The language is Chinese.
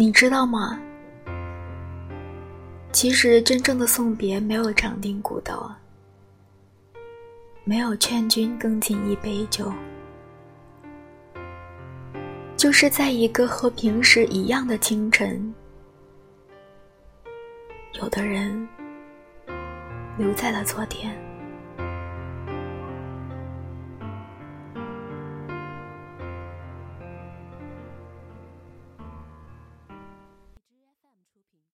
你知道吗？其实真正的送别没有长亭古道没有劝君更尽一杯酒。就是在一个和平时一样的清晨有的人留在了昨天。